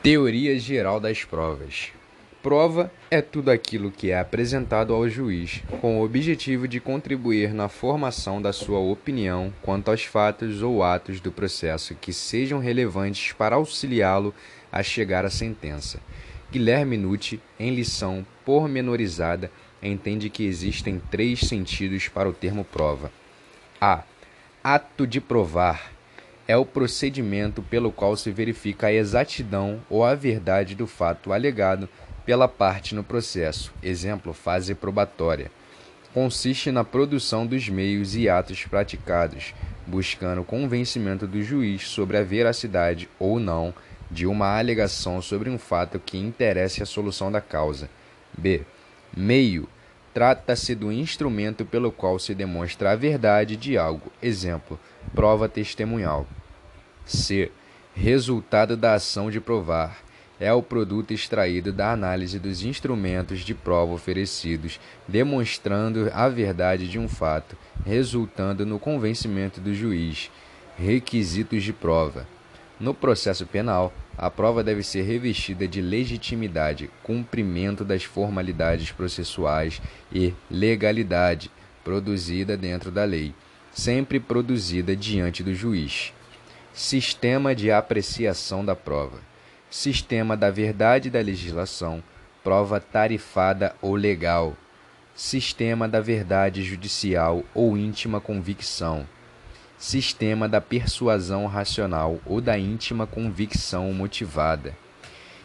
Teoria geral das provas. Prova é tudo aquilo que é apresentado ao juiz com o objetivo de contribuir na formação da sua opinião quanto aos fatos ou atos do processo que sejam relevantes para auxiliá-lo a chegar à sentença. Guilherme Nucci, em lição pormenorizada, entende que existem três sentidos para o termo prova. A. Ato de provar é o procedimento pelo qual se verifica a exatidão ou a verdade do fato alegado pela parte no processo. Exemplo, fase probatória. Consiste na produção dos meios e atos praticados, buscando o convencimento do juiz sobre a veracidade ou não de uma alegação sobre um fato que interesse a solução da causa. B. Meio trata-se do instrumento pelo qual se demonstra a verdade de algo. Exemplo: prova testemunhal. C. Resultado da ação de provar. É o produto extraído da análise dos instrumentos de prova oferecidos, demonstrando a verdade de um fato, resultando no convencimento do juiz. Requisitos de prova. No processo penal, a prova deve ser revestida de legitimidade, cumprimento das formalidades processuais e legalidade, produzida dentro da lei, sempre produzida diante do juiz. Sistema de apreciação da prova. Sistema da verdade da legislação. Prova tarifada ou legal. Sistema da verdade judicial ou íntima convicção. Sistema da persuasão racional ou da íntima convicção motivada.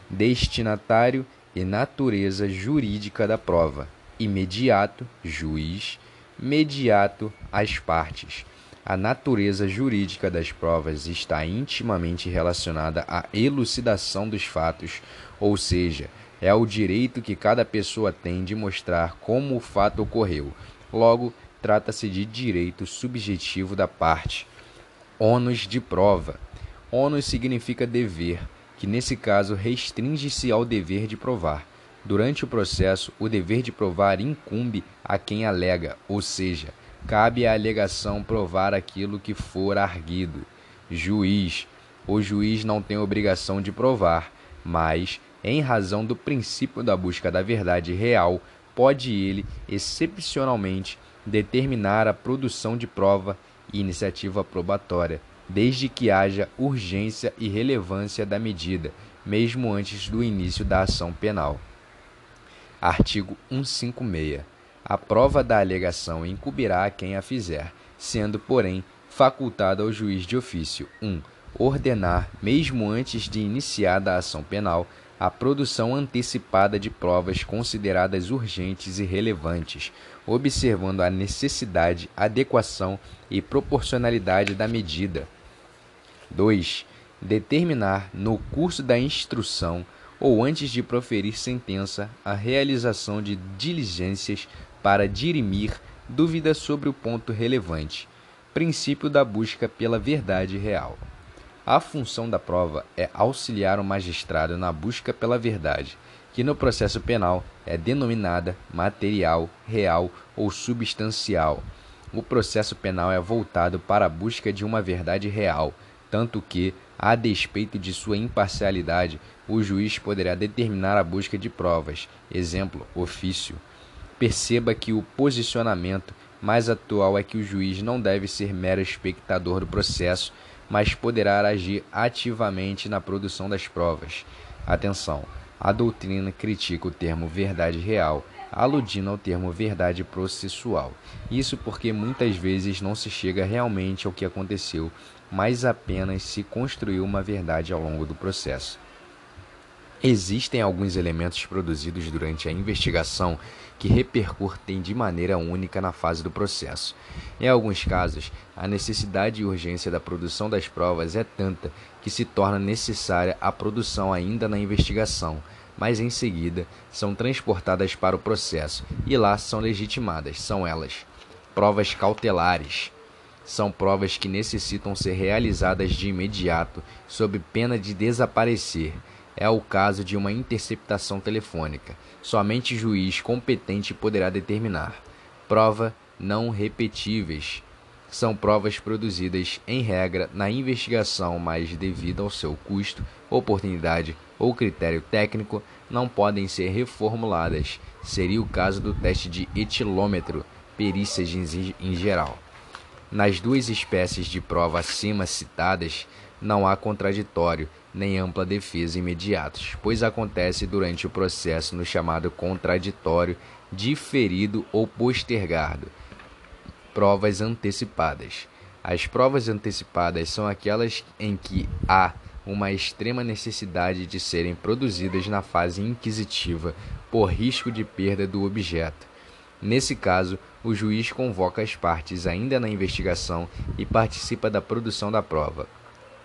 Destinatário e natureza jurídica da prova. Imediato, juiz. Mediato, as partes a natureza jurídica das provas está intimamente relacionada à elucidação dos fatos, ou seja, é o direito que cada pessoa tem de mostrar como o fato ocorreu. Logo, trata-se de direito subjetivo da parte. Ônus de prova. Ônus significa dever, que nesse caso restringe-se ao dever de provar. Durante o processo, o dever de provar incumbe a quem alega, ou seja, cabe à alegação provar aquilo que for arguido. Juiz: o juiz não tem obrigação de provar, mas, em razão do princípio da busca da verdade real, pode ele, excepcionalmente, determinar a produção de prova e iniciativa probatória, desde que haja urgência e relevância da medida, mesmo antes do início da ação penal. Artigo 156 a prova da alegação incumbirá a quem a fizer, sendo, porém, facultado ao juiz de ofício 1. Um, ordenar, mesmo antes de iniciada a ação penal, a produção antecipada de provas consideradas urgentes e relevantes, observando a necessidade, adequação e proporcionalidade da medida. 2. Determinar, no curso da instrução ou antes de proferir sentença, a realização de diligências para dirimir dúvidas sobre o ponto relevante, princípio da busca pela verdade real. A função da prova é auxiliar o magistrado na busca pela verdade, que no processo penal é denominada material, real ou substancial. O processo penal é voltado para a busca de uma verdade real, tanto que, a despeito de sua imparcialidade, o juiz poderá determinar a busca de provas, exemplo, ofício Perceba que o posicionamento mais atual é que o juiz não deve ser mero espectador do processo, mas poderá agir ativamente na produção das provas. Atenção! A doutrina critica o termo verdade real, aludindo ao termo verdade processual. Isso porque muitas vezes não se chega realmente ao que aconteceu, mas apenas se construiu uma verdade ao longo do processo. Existem alguns elementos produzidos durante a investigação que repercutem de maneira única na fase do processo. Em alguns casos, a necessidade e urgência da produção das provas é tanta que se torna necessária a produção ainda na investigação, mas em seguida são transportadas para o processo e lá são legitimadas. São elas: provas cautelares. São provas que necessitam ser realizadas de imediato, sob pena de desaparecer é o caso de uma interceptação telefônica. Somente juiz competente poderá determinar. Prova não repetíveis. São provas produzidas, em regra, na investigação, mas devido ao seu custo, oportunidade ou critério técnico não podem ser reformuladas. Seria o caso do teste de etilômetro, perícias em geral. Nas duas espécies de prova acima citadas, não há contraditório nem ampla defesa imediatos, pois acontece durante o processo no chamado contraditório diferido ou postergado. Provas antecipadas. As provas antecipadas são aquelas em que há uma extrema necessidade de serem produzidas na fase inquisitiva por risco de perda do objeto. Nesse caso, o juiz convoca as partes ainda na investigação e participa da produção da prova.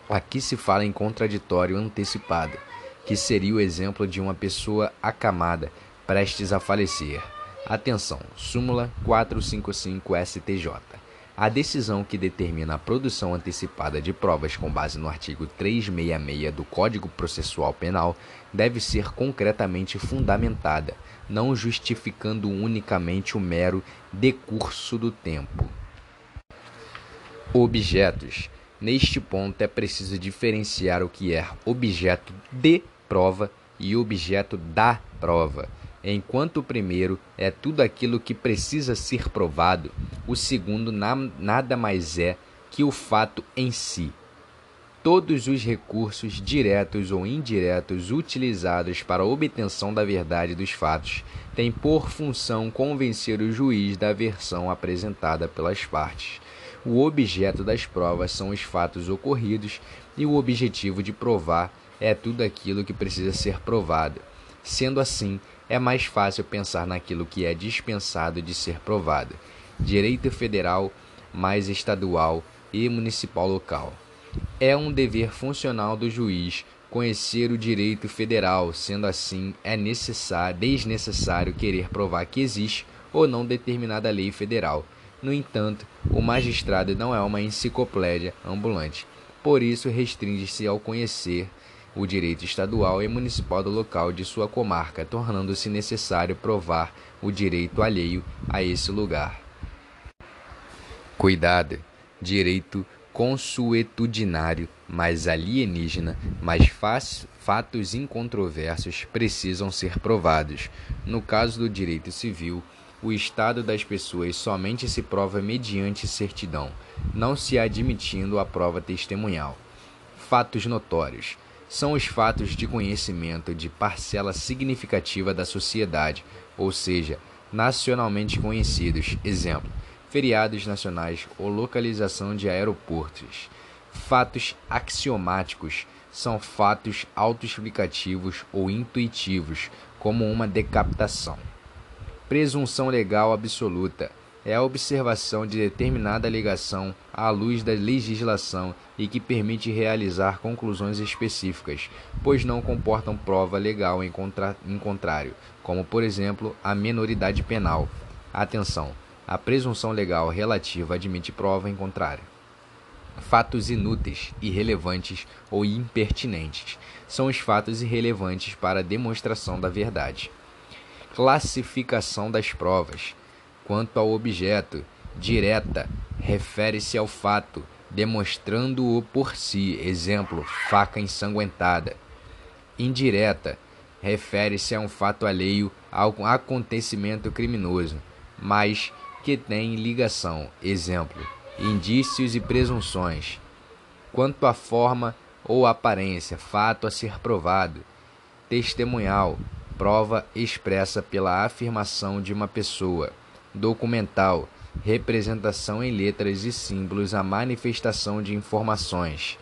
Aqui se fala em contraditório antecipado, que seria o exemplo de uma pessoa acamada, prestes a falecer. Atenção, súmula 455 STJ. A decisão que determina a produção antecipada de provas com base no artigo 366 do Código Processual Penal deve ser concretamente fundamentada, não justificando unicamente o mero decurso do tempo. Objetos. Neste ponto é preciso diferenciar o que é objeto de prova e objeto da prova. Enquanto o primeiro é tudo aquilo que precisa ser provado, o segundo na, nada mais é que o fato em si. Todos os recursos diretos ou indiretos utilizados para a obtenção da verdade dos fatos têm por função convencer o juiz da versão apresentada pelas partes. O objeto das provas são os fatos ocorridos e o objetivo de provar é tudo aquilo que precisa ser provado. Sendo assim, é mais fácil pensar naquilo que é dispensado de ser provado: direito federal, mais estadual e municipal local. É um dever funcional do juiz conhecer o direito federal, sendo assim, é necessário, desnecessário querer provar que existe ou não determinada lei federal. No entanto, o magistrado não é uma enciclopédia ambulante, por isso restringe-se ao conhecer o direito estadual e municipal do local de sua comarca, tornando-se necessário provar o direito alheio a esse lugar. Cuidado! Direito consuetudinário, mais alienígena, mas fatos incontroversos precisam ser provados. No caso do direito civil, o estado das pessoas somente se prova mediante certidão, não se admitindo a prova testemunhal. Fatos notórios são os fatos de conhecimento de parcela significativa da sociedade, ou seja, nacionalmente conhecidos. Exemplo: feriados nacionais ou localização de aeroportos. Fatos axiomáticos são fatos autoexplicativos ou intuitivos, como uma decapitação. Presunção legal absoluta é a observação de determinada alegação à luz da legislação e que permite realizar conclusões específicas, pois não comportam prova legal em, contra... em contrário, como por exemplo a menoridade penal. Atenção! A presunção legal relativa admite prova em contrário. Fatos inúteis, irrelevantes ou impertinentes são os fatos irrelevantes para a demonstração da verdade classificação das provas. Quanto ao objeto, direta refere-se ao fato, demonstrando-o por si, exemplo, faca ensanguentada. Indireta refere-se a um fato alheio ao acontecimento criminoso, mas que tem ligação, exemplo, indícios e presunções. Quanto à forma ou aparência, fato a ser provado, testemunhal, prova expressa pela afirmação de uma pessoa. Documental, representação em letras e símbolos, a manifestação de informações.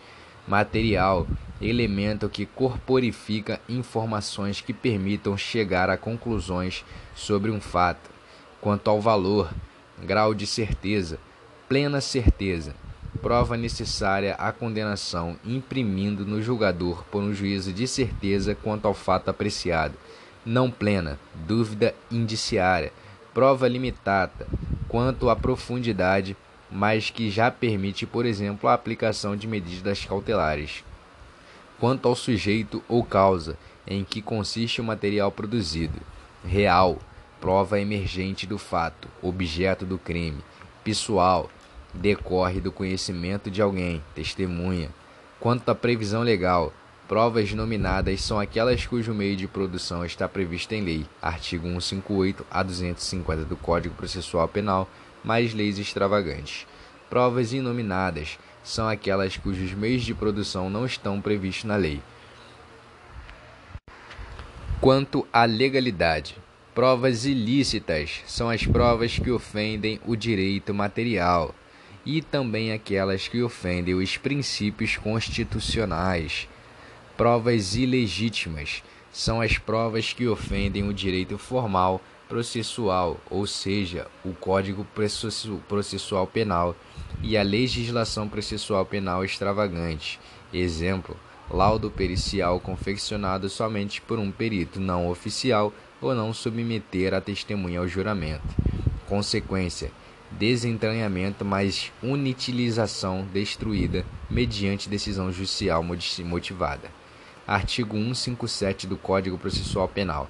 Material, elemento que corporifica informações que permitam chegar a conclusões sobre um fato. Quanto ao valor, grau de certeza, plena certeza, prova necessária à condenação, imprimindo no julgador por um juízo de certeza quanto ao fato apreciado não plena, dúvida indiciária, prova limitada quanto à profundidade, mas que já permite, por exemplo, a aplicação de medidas cautelares. Quanto ao sujeito ou causa em que consiste o material produzido, real, prova emergente do fato, objeto do crime, pessoal, decorre do conhecimento de alguém, testemunha. Quanto à previsão legal, Provas nominadas são aquelas cujo meio de produção está previsto em lei, artigo 158 a 250 do Código Processual Penal, mais leis extravagantes. Provas inominadas são aquelas cujos meios de produção não estão previstos na lei. Quanto à legalidade, provas ilícitas são as provas que ofendem o direito material e também aquelas que ofendem os princípios constitucionais Provas ilegítimas são as provas que ofendem o direito formal processual, ou seja, o Código Processual Penal e a legislação processual penal extravagante. Exemplo: laudo pericial confeccionado somente por um perito não oficial ou não submeter a testemunha ao juramento. Consequência: desentranhamento mais unitilização destruída mediante decisão judicial motivada artigo 157 do Código Processual Penal,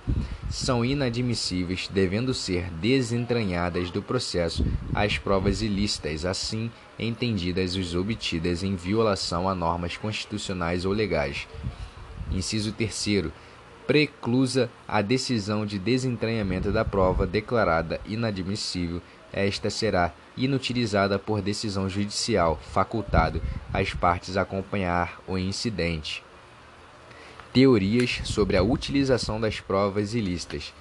são inadmissíveis, devendo ser desentranhadas do processo as provas ilícitas, assim entendidas os obtidas em violação a normas constitucionais ou legais. Inciso 3 preclusa a decisão de desentranhamento da prova declarada inadmissível, esta será inutilizada por decisão judicial, facultado às partes acompanhar o incidente. Teorias sobre a utilização das provas ilícitas.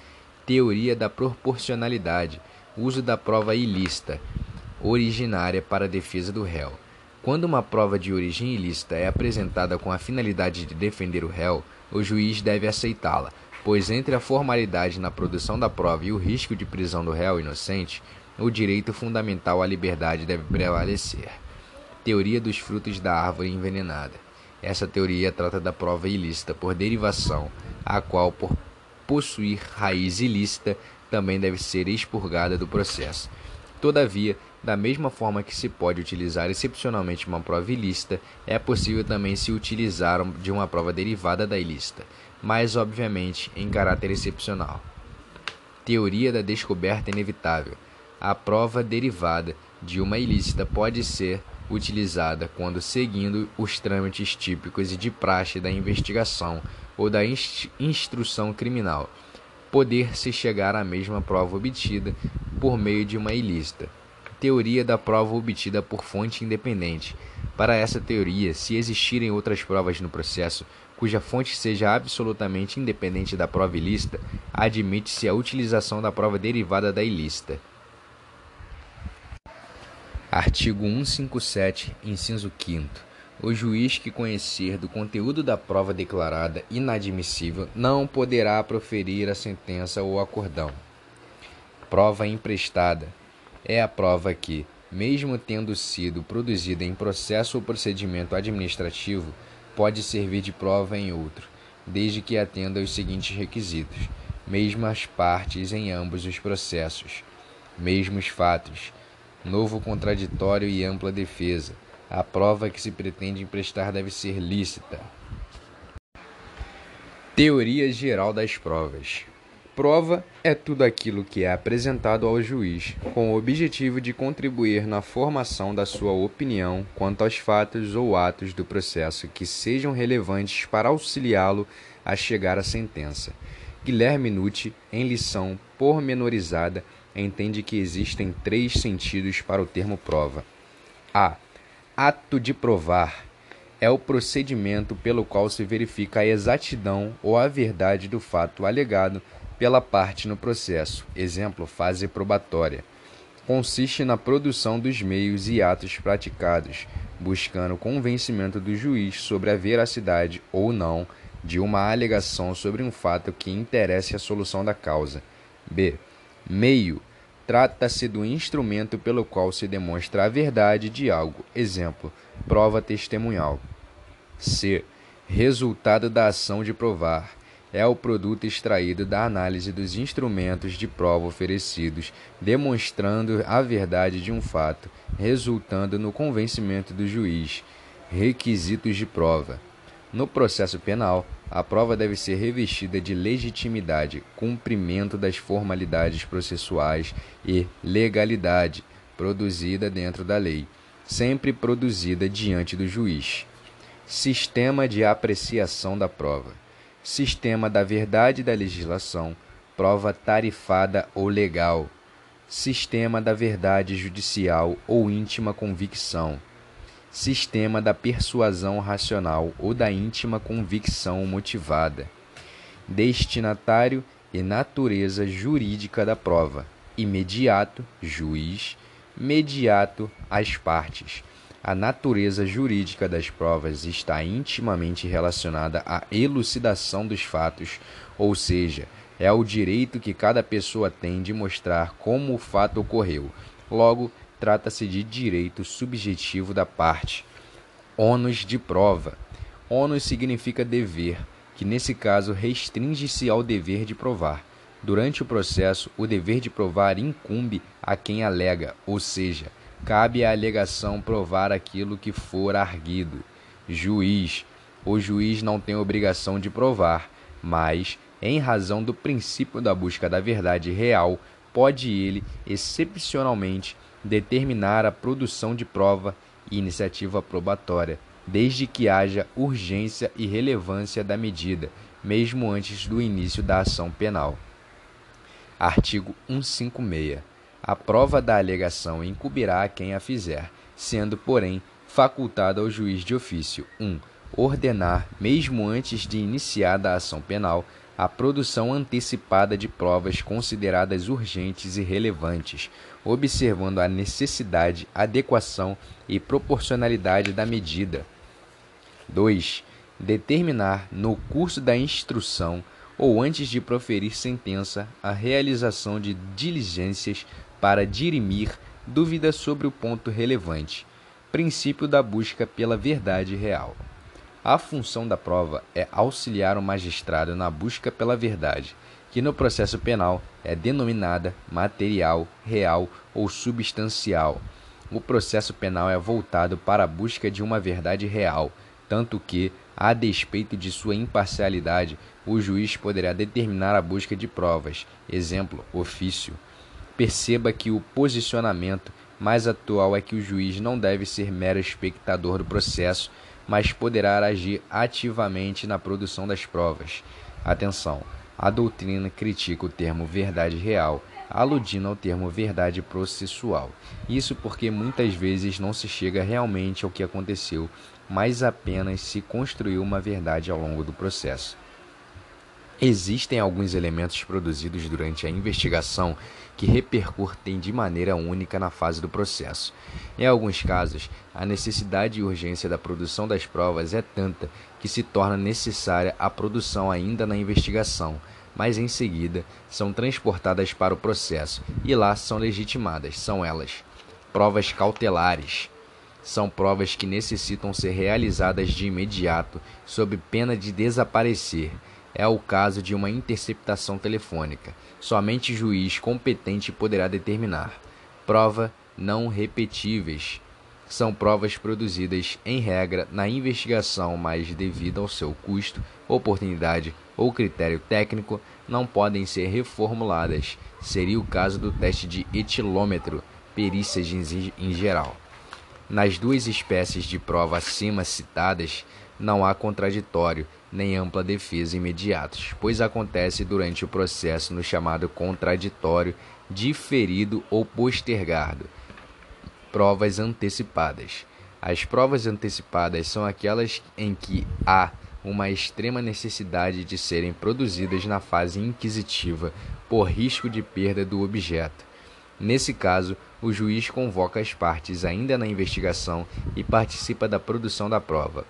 Teoria da proporcionalidade. Uso da prova ilícita, originária para a defesa do réu. Quando uma prova de origem ilícita é apresentada com a finalidade de defender o réu, o juiz deve aceitá-la, pois entre a formalidade na produção da prova e o risco de prisão do réu inocente, o direito fundamental à liberdade deve prevalecer. Teoria dos frutos da árvore envenenada. Essa teoria trata da prova ilícita por derivação, a qual, por possuir raiz ilícita, também deve ser expurgada do processo. Todavia, da mesma forma que se pode utilizar excepcionalmente uma prova ilícita, é possível também se utilizar de uma prova derivada da ilícita, mas obviamente em caráter excepcional. Teoria da descoberta inevitável. A prova derivada de uma ilícita pode ser utilizada quando seguindo os trâmites típicos e de praxe da investigação ou da instrução criminal, poder-se chegar à mesma prova obtida por meio de uma ilícita. Teoria da prova obtida por fonte independente. Para essa teoria, se existirem outras provas no processo cuja fonte seja absolutamente independente da prova ilícita, admite-se a utilização da prova derivada da ilícita. Artigo 157, inciso 5 O juiz que conhecer do conteúdo da prova declarada inadmissível não poderá proferir a sentença ou acordão. Prova emprestada. É a prova que, mesmo tendo sido produzida em processo ou procedimento administrativo, pode servir de prova em outro, desde que atenda aos seguintes requisitos: mesmas partes em ambos os processos, mesmos fatos novo contraditório e ampla defesa. A prova que se pretende emprestar deve ser lícita. Teoria geral das provas. Prova é tudo aquilo que é apresentado ao juiz com o objetivo de contribuir na formação da sua opinião quanto aos fatos ou atos do processo que sejam relevantes para auxiliá-lo a chegar à sentença. Guilherme Nucci, em lição pormenorizada, entende que existem três sentidos para o termo prova. A. Ato de provar é o procedimento pelo qual se verifica a exatidão ou a verdade do fato alegado pela parte no processo. Exemplo, fase probatória. Consiste na produção dos meios e atos praticados, buscando o convencimento do juiz sobre a veracidade ou não de uma alegação sobre um fato que interesse a solução da causa. B. Meio Trata-se do instrumento pelo qual se demonstra a verdade de algo. Exemplo: prova testemunhal. C. Resultado da ação de provar. É o produto extraído da análise dos instrumentos de prova oferecidos, demonstrando a verdade de um fato, resultando no convencimento do juiz. Requisitos de prova. No processo penal, a prova deve ser revestida de legitimidade, cumprimento das formalidades processuais e legalidade, produzida dentro da lei, sempre produzida diante do juiz. Sistema de apreciação da prova. Sistema da verdade da legislação. Prova tarifada ou legal. Sistema da verdade judicial ou íntima convicção. Sistema da persuasão racional ou da íntima convicção motivada. Destinatário e natureza jurídica da prova. Imediato, juiz. Mediato, as partes a natureza jurídica das provas está intimamente relacionada à elucidação dos fatos, ou seja, é o direito que cada pessoa tem de mostrar como o fato ocorreu. Logo, trata-se de direito subjetivo da parte. Ônus de prova. Ônus significa dever, que nesse caso restringe-se ao dever de provar. Durante o processo, o dever de provar incumbe a quem alega, ou seja, cabe à alegação provar aquilo que for arguido. Juiz: o juiz não tem obrigação de provar, mas, em razão do princípio da busca da verdade real, pode ele, excepcionalmente, determinar a produção de prova e iniciativa probatória, desde que haja urgência e relevância da medida, mesmo antes do início da ação penal. Artigo 156 a prova da alegação incumbirá a quem a fizer, sendo, porém, facultado ao juiz de ofício 1. Um, ordenar, mesmo antes de iniciada a ação penal, a produção antecipada de provas consideradas urgentes e relevantes, observando a necessidade, adequação e proporcionalidade da medida. 2. Determinar, no curso da instrução ou antes de proferir sentença, a realização de diligências para dirimir dúvidas sobre o ponto relevante, princípio da busca pela verdade real. A função da prova é auxiliar o magistrado na busca pela verdade, que no processo penal é denominada material, real ou substancial. O processo penal é voltado para a busca de uma verdade real, tanto que, a despeito de sua imparcialidade, o juiz poderá determinar a busca de provas, exemplo, ofício, Perceba que o posicionamento mais atual é que o juiz não deve ser mero espectador do processo, mas poderá agir ativamente na produção das provas. Atenção! A doutrina critica o termo verdade real, aludindo ao termo verdade processual. Isso porque muitas vezes não se chega realmente ao que aconteceu, mas apenas se construiu uma verdade ao longo do processo. Existem alguns elementos produzidos durante a investigação que repercutem de maneira única na fase do processo. Em alguns casos, a necessidade e urgência da produção das provas é tanta que se torna necessária a produção ainda na investigação, mas em seguida são transportadas para o processo e lá são legitimadas. São elas: provas cautelares. São provas que necessitam ser realizadas de imediato, sob pena de desaparecer é o caso de uma interceptação telefônica. Somente juiz competente poderá determinar. Prova não repetíveis. São provas produzidas, em regra, na investigação, mas devido ao seu custo, oportunidade ou critério técnico, não podem ser reformuladas. Seria o caso do teste de etilômetro, perícias em geral. Nas duas espécies de prova acima citadas, não há contraditório nem ampla defesa imediatos, pois acontece durante o processo no chamado contraditório diferido ou postergado. Provas antecipadas. As provas antecipadas são aquelas em que há uma extrema necessidade de serem produzidas na fase inquisitiva por risco de perda do objeto. Nesse caso, o juiz convoca as partes ainda na investigação e participa da produção da prova.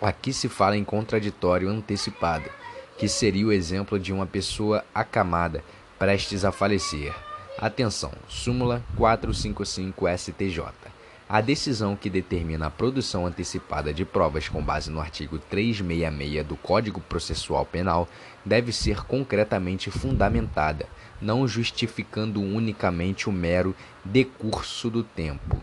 Aqui se fala em contraditório antecipado, que seria o exemplo de uma pessoa acamada, prestes a falecer. Atenção, súmula 455 STJ. A decisão que determina a produção antecipada de provas com base no artigo 366 do Código Processual Penal deve ser concretamente fundamentada, não justificando unicamente o mero decurso do tempo.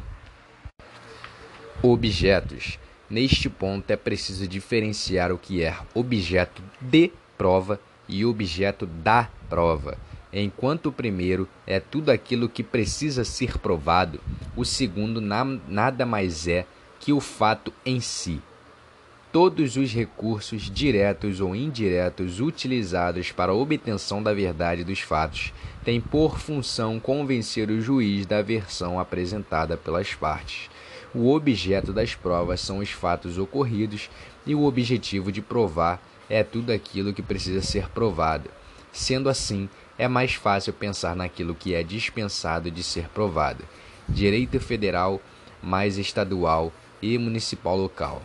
Objetos Neste ponto é preciso diferenciar o que é objeto de prova e objeto da prova. Enquanto o primeiro é tudo aquilo que precisa ser provado, o segundo na, nada mais é que o fato em si. todos os recursos diretos ou indiretos utilizados para a obtenção da verdade dos fatos têm por função convencer o juiz da versão apresentada pelas partes. O objeto das provas são os fatos ocorridos e o objetivo de provar é tudo aquilo que precisa ser provado. Sendo assim, é mais fácil pensar naquilo que é dispensado de ser provado. Direito federal mais estadual e municipal local.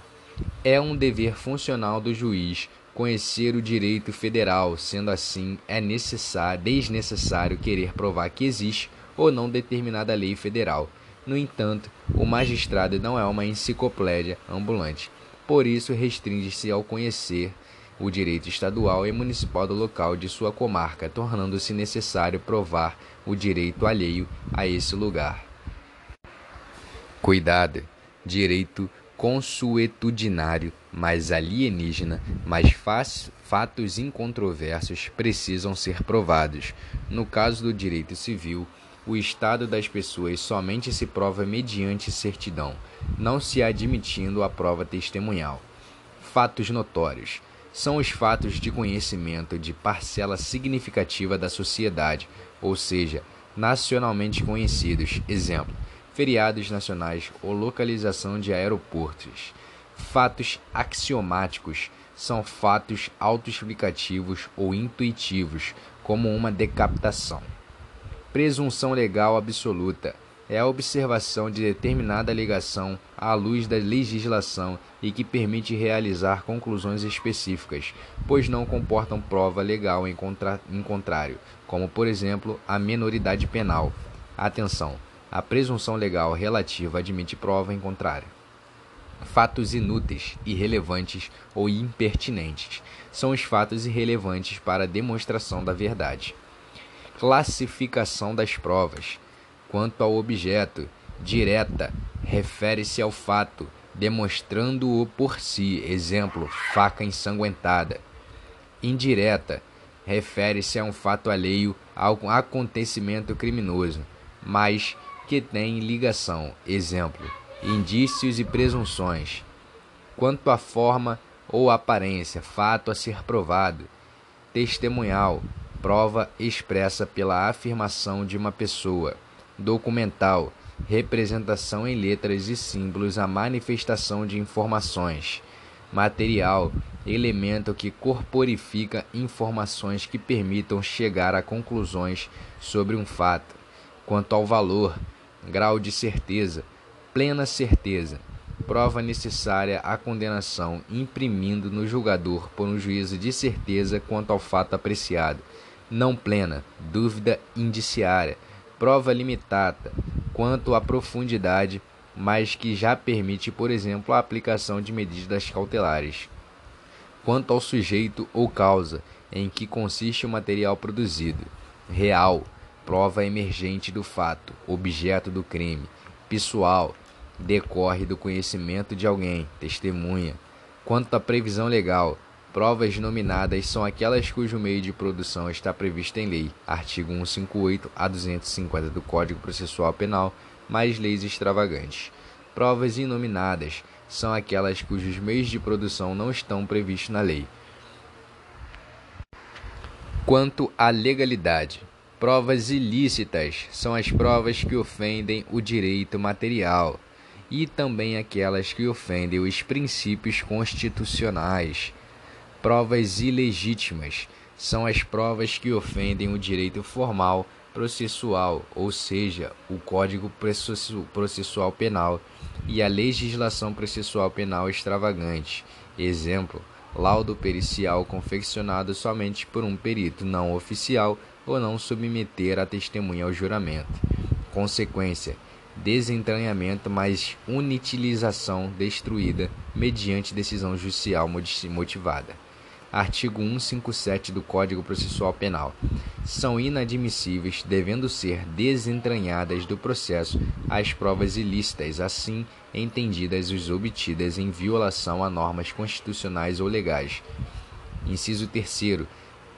É um dever funcional do juiz conhecer o direito federal, sendo assim é necessário, desnecessário querer provar que existe ou não determinada lei federal. No entanto, o magistrado não é uma enciclopédia ambulante, por isso restringe-se ao conhecer o direito estadual e municipal do local de sua comarca, tornando-se necessário provar o direito alheio a esse lugar. Cuidado! Direito consuetudinário, mais alienígena, mas fatos incontroversos precisam ser provados. No caso do direito civil, o estado das pessoas somente se prova mediante certidão, não se admitindo a prova testemunhal. Fatos notórios são os fatos de conhecimento de parcela significativa da sociedade, ou seja, nacionalmente conhecidos. Exemplo: feriados nacionais ou localização de aeroportos. Fatos axiomáticos são fatos autoexplicativos ou intuitivos, como uma decapitação. Presunção legal absoluta é a observação de determinada ligação à luz da legislação e que permite realizar conclusões específicas, pois não comportam prova legal em, contra em contrário, como por exemplo a menoridade penal. Atenção! A presunção legal relativa admite prova em contrário. Fatos inúteis, irrelevantes ou impertinentes são os fatos irrelevantes para a demonstração da verdade. Classificação das provas. Quanto ao objeto, direta refere-se ao fato, demonstrando-o por si, exemplo, faca ensanguentada. Indireta refere-se a um fato alheio ao acontecimento criminoso, mas que têm ligação. Exemplo: indícios e presunções. Quanto à forma ou aparência, fato a ser provado. Testemunhal, prova expressa pela afirmação de uma pessoa. Documental, representação em letras e símbolos a manifestação de informações. Material, elemento que corporifica informações que permitam chegar a conclusões sobre um fato. Quanto ao valor, grau de certeza, plena certeza, prova necessária à condenação, imprimindo no julgador por um juízo de certeza quanto ao fato apreciado, não plena, dúvida indiciária, prova limitada quanto à profundidade, mas que já permite, por exemplo, a aplicação de medidas cautelares. Quanto ao sujeito ou causa em que consiste o material produzido, real, prova emergente do fato, objeto do crime, pessoal, decorre do conhecimento de alguém, testemunha. Quanto à previsão legal, provas nominadas são aquelas cujo meio de produção está previsto em lei, artigo 158 a 250 do Código Processual Penal, mais leis extravagantes. Provas inominadas são aquelas cujos meios de produção não estão previstos na lei. Quanto à legalidade, Provas ilícitas são as provas que ofendem o direito material e também aquelas que ofendem os princípios constitucionais. Provas ilegítimas são as provas que ofendem o direito formal processual, ou seja, o Código Processual Penal e a legislação processual penal extravagante. Exemplo: laudo pericial confeccionado somente por um perito não oficial ou não submeter a testemunha ao juramento. Consequência: desentranhamento mais unitilização destruída mediante decisão judicial motivada. Artigo 157 do Código Processual Penal. São inadmissíveis, devendo ser desentranhadas do processo, as provas ilícitas, assim entendidas os obtidas em violação a normas constitucionais ou legais. Inciso 3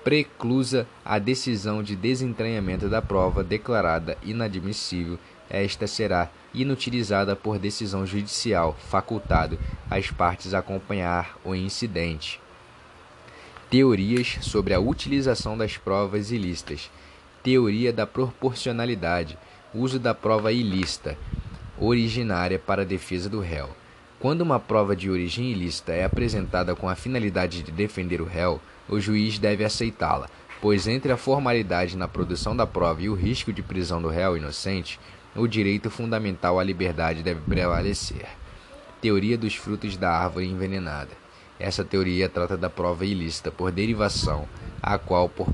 preclusa a decisão de desentranhamento da prova declarada inadmissível esta será inutilizada por decisão judicial, facultado às partes acompanhar o incidente. Teorias sobre a utilização das provas ilícitas. Teoria da proporcionalidade. Uso da prova ilícita, originária para a defesa do réu. Quando uma prova de origem ilícita é apresentada com a finalidade de defender o réu, o juiz deve aceitá-la, pois entre a formalidade na produção da prova e o risco de prisão do réu inocente, o direito fundamental à liberdade deve prevalecer. Teoria dos frutos da árvore envenenada. Essa teoria trata da prova ilícita por derivação, a qual, por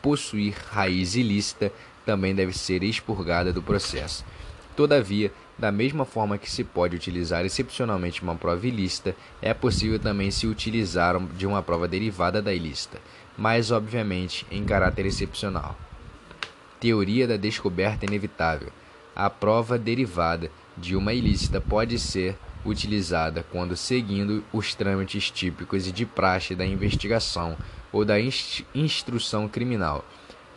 possuir raiz ilícita, também deve ser expurgada do processo. Todavia, da mesma forma que se pode utilizar excepcionalmente uma prova ilícita, é possível também se utilizar de uma prova derivada da ilícita, mas obviamente em caráter excepcional. Teoria da descoberta inevitável. A prova derivada de uma ilícita pode ser utilizada quando seguindo os trâmites típicos e de praxe da investigação ou da instrução criminal,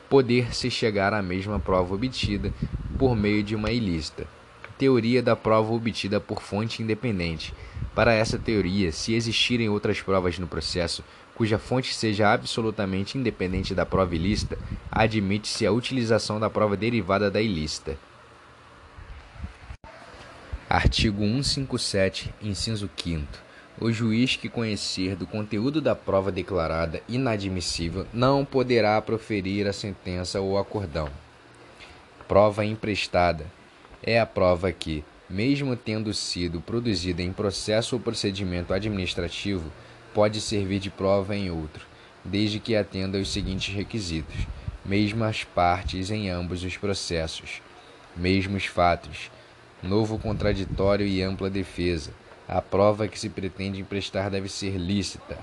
poder-se chegar à mesma prova obtida por meio de uma ilícita teoria da prova obtida por fonte independente. Para essa teoria, se existirem outras provas no processo cuja fonte seja absolutamente independente da prova ilícita, admite-se a utilização da prova derivada da ilícita. Artigo 157, inciso 5 o juiz que conhecer do conteúdo da prova declarada inadmissível não poderá proferir a sentença ou acordão. Prova emprestada. É a prova que, mesmo tendo sido produzida em processo ou procedimento administrativo, pode servir de prova em outro, desde que atenda aos seguintes requisitos: mesmas partes em ambos os processos, mesmos fatos, novo contraditório e ampla defesa. A prova que se pretende emprestar deve ser lícita.